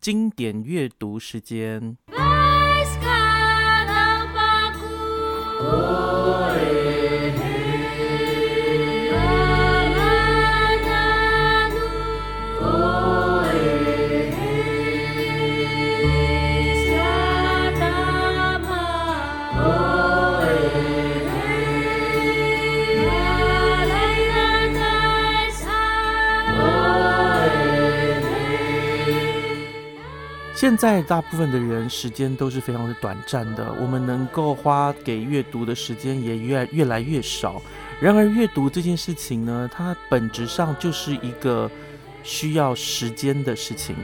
经典阅读时间。现在大部分的人时间都是非常的短暂的，我们能够花给阅读的时间也越越来越少。然而，阅读这件事情呢，它本质上就是一个需要时间的事情。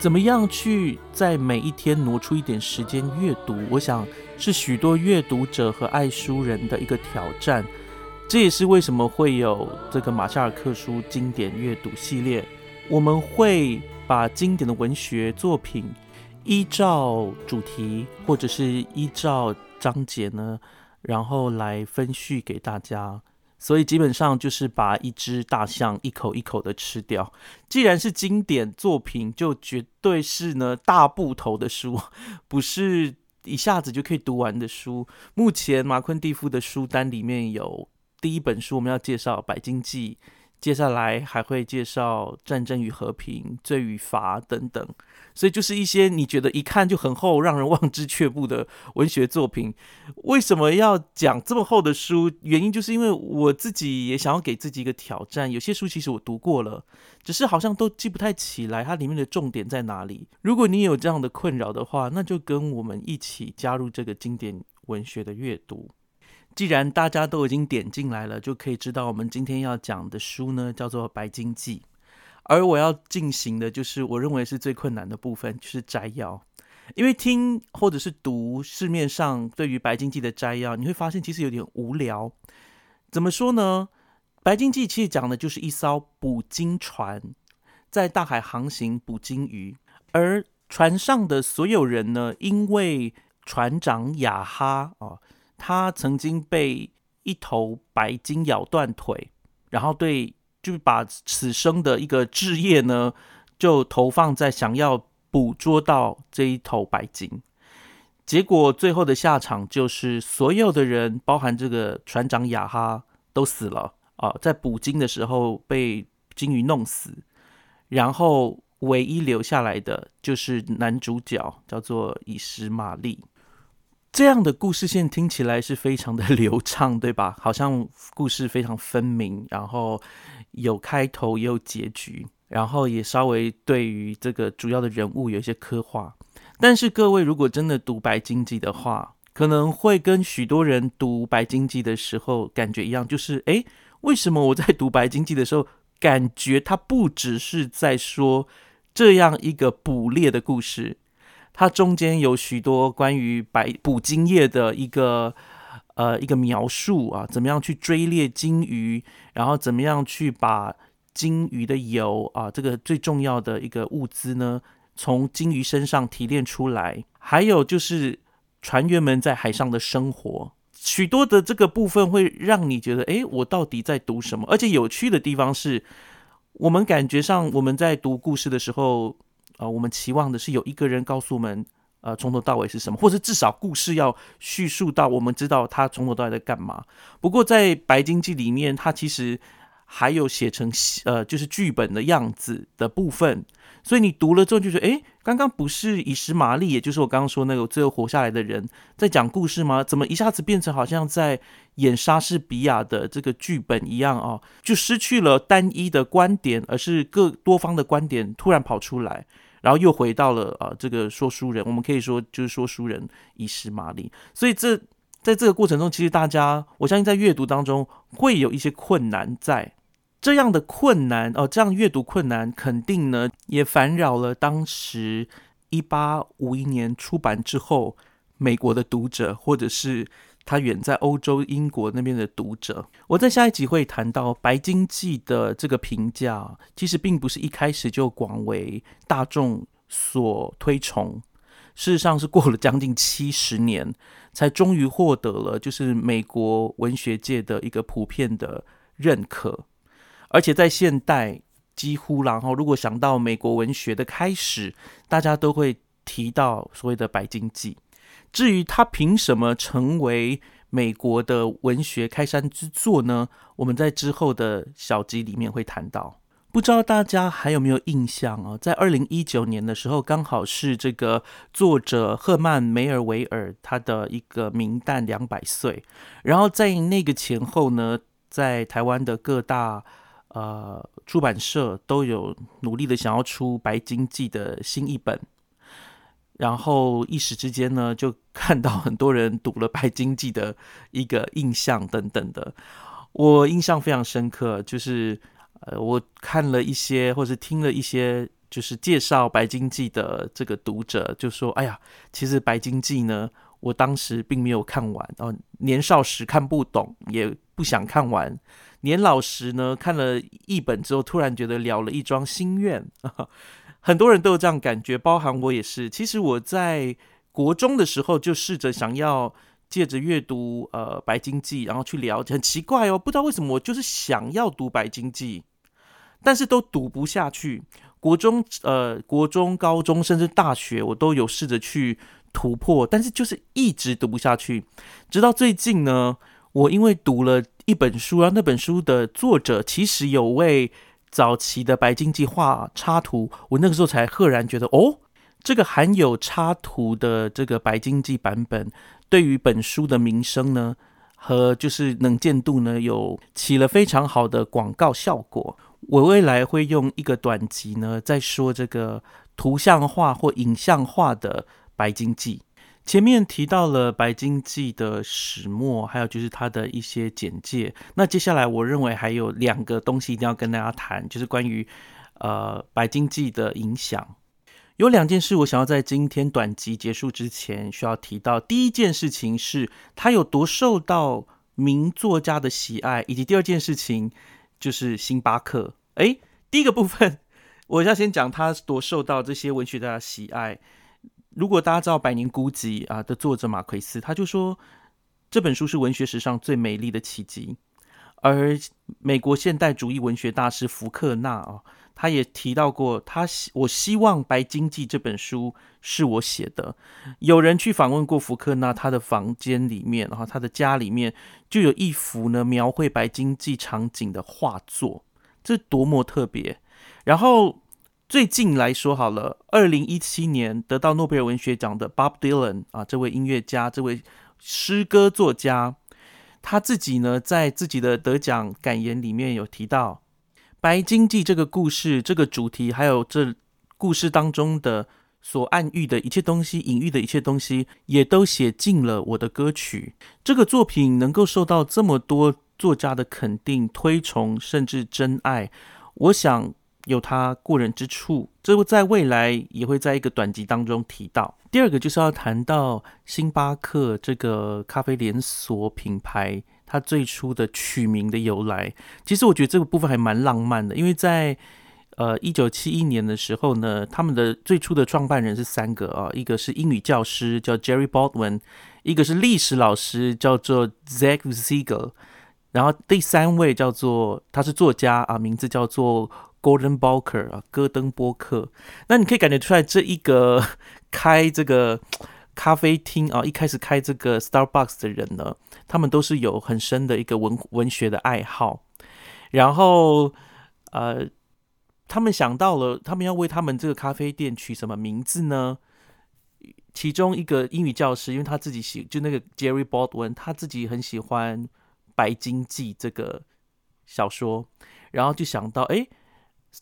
怎么样去在每一天挪出一点时间阅读？我想是许多阅读者和爱书人的一个挑战。这也是为什么会有这个马夏尔克书经典阅读系列。我们会。把经典的文学作品依照主题或者是依照章节呢，然后来分序给大家。所以基本上就是把一只大象一口一口的吃掉。既然是经典作品，就绝对是呢大部头的书，不是一下子就可以读完的书。目前马昆蒂夫的书单里面有第一本书，我们要介绍《百金记》。接下来还会介绍《战争与和平》《罪与罚》等等，所以就是一些你觉得一看就很厚、让人望之却步的文学作品。为什么要讲这么厚的书？原因就是因为我自己也想要给自己一个挑战。有些书其实我读过了，只是好像都记不太起来它里面的重点在哪里。如果你有这样的困扰的话，那就跟我们一起加入这个经典文学的阅读。既然大家都已经点进来了，就可以知道我们今天要讲的书呢，叫做《白金记》。而我要进行的就是我认为是最困难的部分，就是摘要。因为听或者是读市面上对于《白金记》的摘要，你会发现其实有点无聊。怎么说呢？《白金记》其实讲的就是一艘捕鲸船在大海航行捕鲸鱼，而船上的所有人呢，因为船长雅哈啊。他曾经被一头白鲸咬断腿，然后对，就把此生的一个志业呢，就投放在想要捕捉到这一头白鲸。结果最后的下场就是所有的人，包含这个船长雅哈，都死了啊，在捕鲸的时候被鲸鱼弄死。然后唯一留下来的就是男主角，叫做以实玛丽。这样的故事线听起来是非常的 流畅，对吧？好像故事非常分明，然后有开头也有结局，然后也稍微对于这个主要的人物有一些刻画。但是各位如果真的读《白经济》的话，可能会跟许多人读《白经济》的时候感觉一样，就是诶，为什么我在读《白经济》的时候，感觉它不只是在说这样一个捕猎的故事？它中间有许多关于白捕鲸业的一个呃一个描述啊，怎么样去追猎鲸鱼，然后怎么样去把鲸鱼的油啊这个最重要的一个物资呢，从鲸鱼身上提炼出来，还有就是船员们在海上的生活，许多的这个部分会让你觉得，哎，我到底在读什么？而且有趣的地方是，我们感觉上我们在读故事的时候。呃，我们期望的是有一个人告诉我们，呃，从头到尾是什么，或者至少故事要叙述到我们知道他从头到尾在干嘛。不过在《白金记》里面，他其实还有写成呃，就是剧本的样子的部分。所以你读了之后就觉得，哎，刚刚不是以实玛丽，也就是我刚刚说那个最后活下来的人在讲故事吗？怎么一下子变成好像在演莎士比亚的这个剧本一样啊？就失去了单一的观点，而是各多方的观点突然跑出来。然后又回到了啊，这个说书人，我们可以说就是说书人以实玛丽。所以这在这个过程中，其实大家我相信在阅读当中会有一些困难，在这样的困难哦，这样阅读困难肯定呢也烦扰了当时一八五一年出版之后美国的读者，或者是。他远在欧洲英国那边的读者，我在下一集会谈到《白金记》的这个评价，其实并不是一开始就广为大众所推崇。事实上是过了将近七十年，才终于获得了就是美国文学界的一个普遍的认可。而且在现代，几乎然后如果想到美国文学的开始，大家都会提到所谓的白金记。至于他凭什么成为美国的文学开山之作呢？我们在之后的小集里面会谈到。不知道大家还有没有印象啊？在二零一九年的时候，刚好是这个作者赫曼梅尔维尔他的一个名旦两百岁。然后在那个前后呢，在台湾的各大呃出版社都有努力的想要出《白金记》的新译本。然后一时之间呢，就 看到很多人读了《白金记》的一个印象等等的，我印象非常深刻。就是呃，我看了一些或者听了一些，就是介绍《白金记》的这个读者就说：“哎呀，其实《白金记》呢，我当时并没有看完，哦，年少时看不懂，也不想看完。年老时呢，看了一本之后，突然觉得了了一桩心愿。”很多人都有这样感觉，包含我也是。其实我在国中的时候就试着想要借着阅读呃《白金记》，然后去了解。很奇怪哦，不知道为什么我就是想要读《白金记》，但是都读不下去。国中呃国中、高中甚至大学，我都有试着去突破，但是就是一直读不下去。直到最近呢，我因为读了一本书，然后那本书的作者其实有为。早期的白金记画插图，我那个时候才赫然觉得，哦，这个含有插图的这个白金记版本，对于本书的名声呢，和就是能见度呢，有起了非常好的广告效果。我未来会用一个短集呢，在说这个图像化或影像化的白金记。前面提到了《白金记》的始末，还有就是它的一些简介。那接下来，我认为还有两个东西一定要跟大家谈，就是关于呃《白金记》的影响。有两件事我想要在今天短集结束之前需要提到。第一件事情是它有多受到名作家的喜爱，以及第二件事情就是星巴克。诶，第一个部分我要先讲它多受到这些文学家的喜爱。如果大家知道《百年孤寂》啊的作者马奎斯，他就说这本书是文学史上最美丽的奇迹。而美国现代主义文学大师福克纳啊，他也提到过，他我希望《白金记》这本书是我写的。有人去访问过福克纳，他的房间里面，然后他的家里面就有一幅呢描绘《白金记》场景的画作，这多么特别！然后。最近来说好了，二零一七年得到诺贝尔文学奖的 Bob Dylan 啊，这位音乐家，这位诗歌作家，他自己呢，在自己的得奖感言里面有提到《白金记》这个故事、这个主题，还有这故事当中的所暗喻的一切东西、隐喻的一切东西，也都写进了我的歌曲。这个作品能够受到这么多作家的肯定、推崇，甚至真爱，我想。有它过人之处，这在未来也会在一个短集当中提到。第二个就是要谈到星巴克这个咖啡连锁品牌，它最初的取名的由来。其实我觉得这个部分还蛮浪漫的，因为在呃一九七一年的时候呢，他们的最初的创办人是三个啊，一个是英语教师叫 Jerry Baldwin，一个是历史老师叫做 Zach Ziegler，然后第三位叫做他是作家啊，名字叫做。Gordon Boker 啊，戈登波克。那你可以感觉出来，这一个 开这个咖啡厅啊，一开始开这个 Starbucks 的人呢，他们都是有很深的一个文文学的爱好。然后，呃，他们想到了，他们要为他们这个咖啡店取什么名字呢？其中一个英语教师，因为他自己喜，就那个 Jerry Baldwin，他自己很喜欢《白金记》这个小说，然后就想到，哎。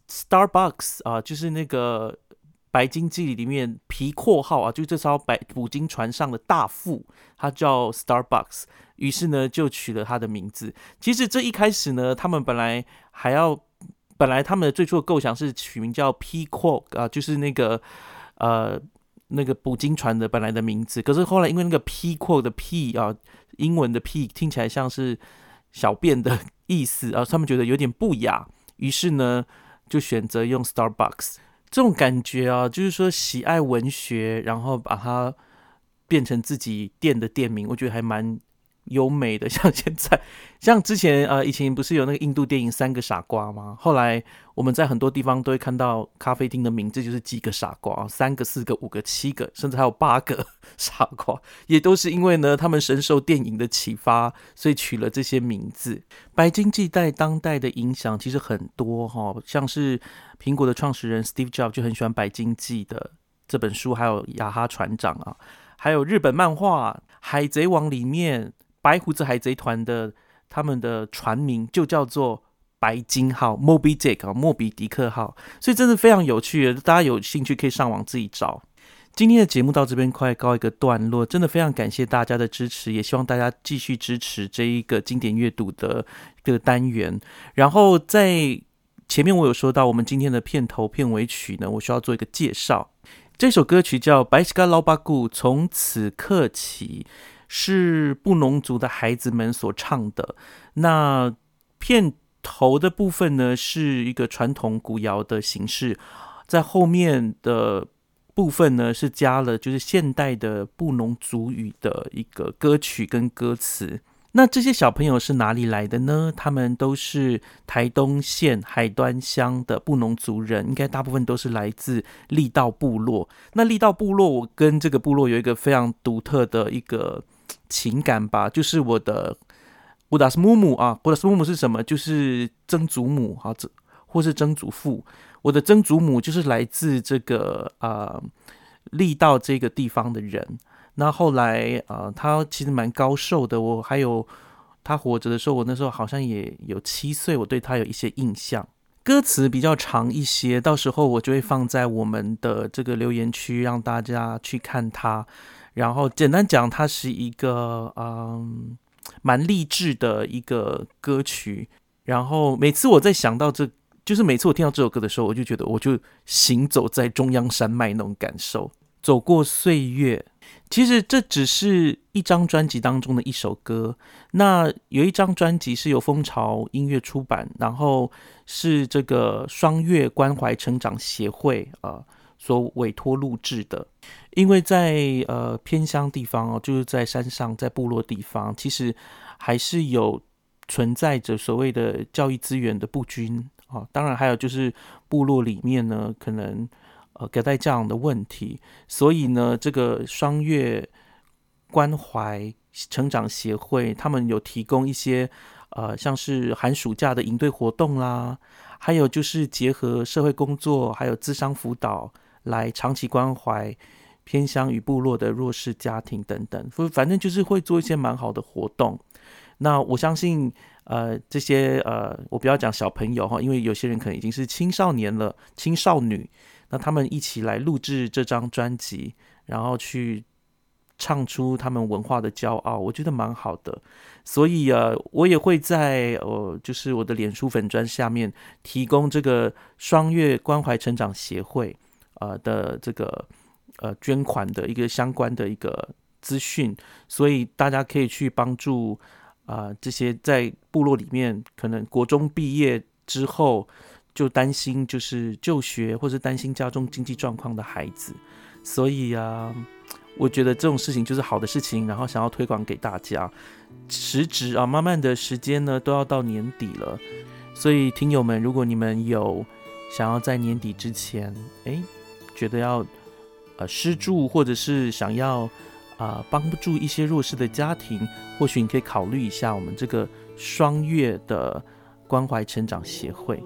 Starbucks 啊，就是那个《白金记》里面皮括号啊，就这艘白捕鲸船上的大副，他叫 Starbucks，于是呢就取了他的名字。其实这一开始呢，他们本来还要，本来他们的最初的构想是取名叫 PICO 啊，就是那个呃那个捕鲸船的本来的名字。可是后来因为那个 “p” 扩的 P 啊，英文的 P 听起来像是小便的意思啊，他们觉得有点不雅，于是呢。就选择用 Starbucks 这种感觉啊，就是说喜爱文学，然后把它变成自己店的店名，我觉得还蛮优美的，像现在，像之前呃，以前不是有那个印度电影《三个傻瓜》吗？后来我们在很多地方都会看到咖啡厅的名字就是几个傻瓜，三个、四个、五个、七个，甚至还有八个 傻瓜，也都是因为呢，他们深受电影的启发，所以取了这些名字。白金记在当代的影响其实很多哈，像是苹果的创始人 Steve Jobs 就很喜欢白金记的这本书，还有雅哈船长啊，还有日本漫画《海贼王》里面。白胡子海贼团的他们的船名就叫做白金号 （Moby Dick） 啊，莫比迪克号，所以真的非常有趣。大家有兴趣可以上网自己找。今天的节目到这边快告一个段落，真的非常感谢大家的支持，也希望大家继续支持这一个经典阅读的这个单元。然后在前面我有说到，我们今天的片头片尾曲呢，我需要做一个介绍。这首歌曲叫《白石卡老巴古》，从此刻起。是布农族的孩子们所唱的。那片头的部分呢，是一个传统古谣的形式，在后面的部分呢，是加了就是现代的布农族语的一个歌曲跟歌词。那这些小朋友是哪里来的呢？他们都是台东县海端乡的布农族人，应该大部分都是来自力道部落。那力道部落，我跟这个部落有一个非常独特的一个。情感吧，就是我的乌达斯木姆啊，乌达斯木姆是什么？就是曾祖母啊，这或是曾祖父。我的曾祖母就是来自这个啊力道这个地方的人。那后来啊，他其实蛮高寿的。我还有他活着的时候，我那时候好像也有七岁，我对他有一些印象。歌词比较长一些，到时候我就会放在我们的这个留言区，让大家去看它。然后简单讲，它是一个嗯蛮励志的一个歌曲。然后每次我在想到这，就是每次我听到这首歌的时候，我就觉得我就行走在中央山脉那种感受，走过岁月。其实这只是一张专辑当中的一首歌。那有一张专辑是由蜂巢音乐出版，然后是这个双月关怀成长协会啊。所委托录制的，因为在呃偏乡地方哦，就是在山上，在部落地方，其实还是有存在着所谓的教育资源的不均啊。当然，还有就是部落里面呢，可能呃隔代教养的问题，所以呢，这个双月关怀成长协会，他们有提供一些呃，像是寒暑假的营队活动啦，还有就是结合社会工作，还有资商辅导。来长期关怀偏乡与部落的弱势家庭等等，反正就是会做一些蛮好的活动。那我相信，呃，这些呃，我不要讲小朋友哈，因为有些人可能已经是青少年了、青少女，那他们一起来录制这张专辑，然后去唱出他们文化的骄傲，我觉得蛮好的。所以啊，我也会在呃，就是我的脸书粉砖下面提供这个双月关怀成长协会。呃的这个呃捐款的一个相关的一个资讯，所以大家可以去帮助啊这些在部落里面可能国中毕业之后就担心就是就学或者担心家中经济状况的孩子，所以啊，我觉得这种事情就是好的事情，然后想要推广给大家。时值啊，慢慢的时间呢都要到年底了，所以听友们，如果你们有想要在年底之前，哎。觉得要呃施助，或者是想要啊帮助一些弱势的家庭，或许你可以考虑一下我们这个双月的关怀成长协会。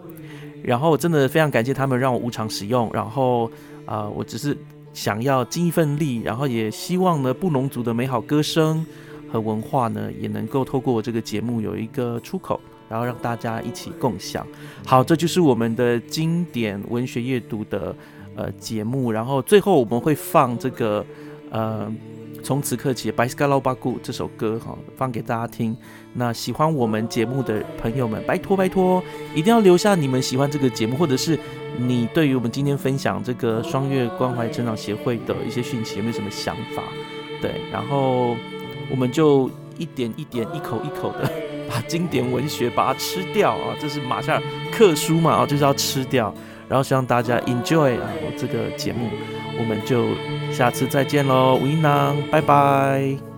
然后真的非常感谢他们让我无偿使用。然后啊，我只是想要尽一份力，然后也希望呢布农族的美好歌声和文化呢，也能够透过我这个节目有一个出口，然后让大家一起共享。好，这就是我们的经典文学阅读的。呃，节目，然后最后我们会放这个，呃，从此刻起《白斯卡拉巴古》这首歌哈，放给大家听。那喜欢我们节目的朋友们，拜托拜托，一定要留下你们喜欢这个节目，或者是你对于我们今天分享这个双月关怀成长协会的一些讯息，有没有什么想法？对，然后我们就一点一点、一口一口的把经典文学把它吃掉啊！这是马上克书嘛啊，就是要吃掉。然后希望大家 enjoy 啊，我这个节目，我们就下次再见喽，吴一囊，拜拜。